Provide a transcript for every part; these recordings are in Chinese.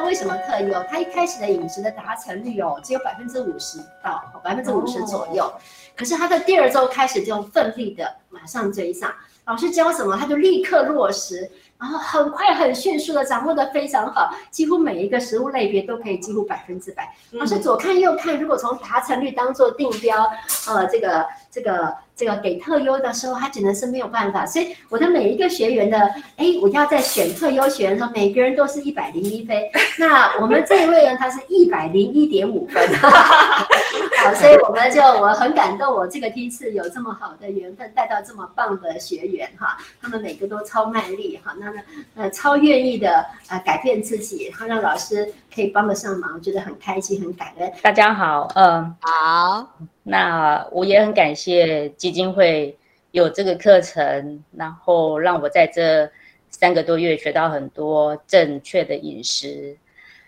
为什么特优？他一开始的饮食的达成率哦，只有百分之五十到百分之五十左右，可是他的第二周开始就奋力的马上追上，老师教什么他就立刻落实。然后很快很迅速的掌握的非常好，几乎每一个食物类别都可以几乎百分之百。老师左看右看，如果从达成率当做定标，呃，这个这个。这个给特优的时候，他只能是没有办法，所以我的每一个学员的，哎，我要在选特优学员的时候，每个人都是一百零一分。那我们这一位呢，他是一百零一点五分，好，所以我们就我很感动，我这个第一次有这么好的缘分，带到这么棒的学员哈，他们每个都超卖力哈，那那呃超愿意的呃改变自己，然后让老师可以帮得上忙，我觉得很开心，很感恩。大家好，嗯，好。那我也很感谢基金会有这个课程，然后让我在这三个多月学到很多正确的饮食。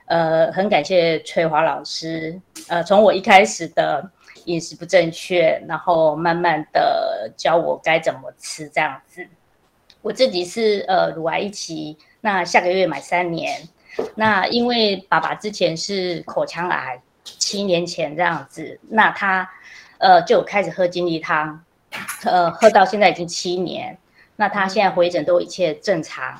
呃，很感谢翠华老师，呃，从我一开始的饮食不正确，然后慢慢的教我该怎么吃这样子。我自己是呃乳癌一期，那下个月满三年。那因为爸爸之前是口腔癌，七年前这样子，那他。呃，就开始喝金力汤，呃，喝到现在已经七年。那他现在回诊都一切正常，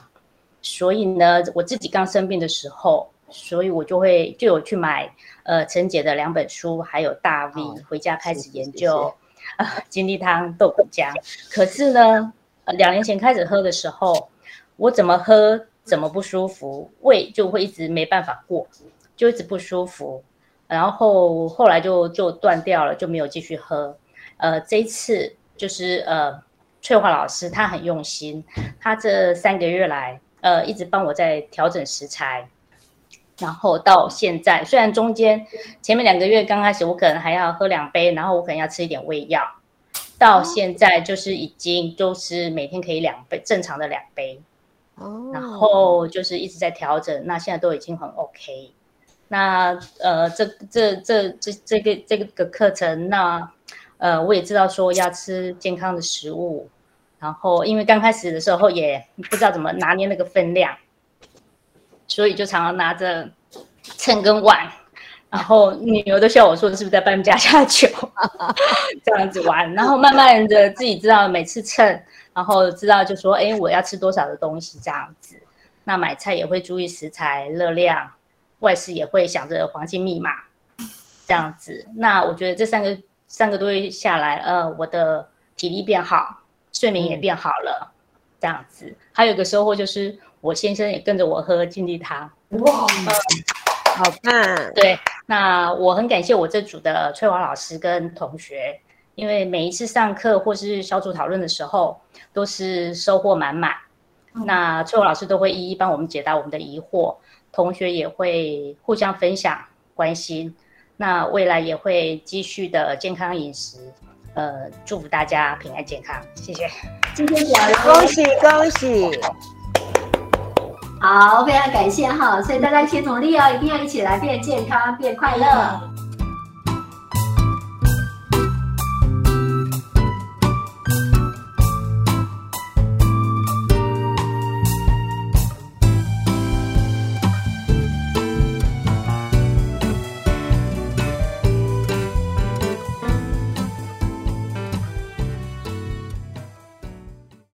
所以呢，我自己刚生病的时候，所以我就会就有去买呃陈姐的两本书，还有大 V 回家开始研究呃金力汤豆腐浆。可是呢，两年前开始喝的时候，我怎么喝怎么不舒服，胃就会一直没办法过，就一直不舒服。然后后来就就断掉了，就没有继续喝。呃，这一次就是呃，翠华老师她很用心，她这三个月来呃一直帮我在调整食材，然后到现在虽然中间前面两个月刚开始我可能还要喝两杯，然后我可能要吃一点胃药，到现在就是已经都是每天可以两杯正常的两杯，哦，然后就是一直在调整，那现在都已经很 OK。那呃，这这这这这个这个课程，那呃，我也知道说要吃健康的食物，然后因为刚开始的时候也不知道怎么拿捏那个分量，所以就常常拿着秤跟碗，然后女儿都笑我说是不是在搬家下酒，这样子玩，然后慢慢的自己知道每次称，然后知道就说哎我要吃多少的东西这样子，那买菜也会注意食材热量。外事也会想着黄金密码这样子，那我觉得这三个三个多月下来，呃，我的体力变好，睡眠也变好了，这样子。还有一个收获就是，我先生也跟着我喝金力汤，哇，好棒！对，那我很感谢我这组的翠华老师跟同学，因为每一次上课或是小组讨论的时候，都是收获满满。那翠华老师都会一一帮我们解答我们的疑惑。同学也会互相分享、关心，那未来也会继续的健康饮食，呃，祝福大家平安健康，谢谢。今天讲恭喜恭喜，好，非常感谢哈，所以大家一起努力哦，一定要一起来变健康、变快乐。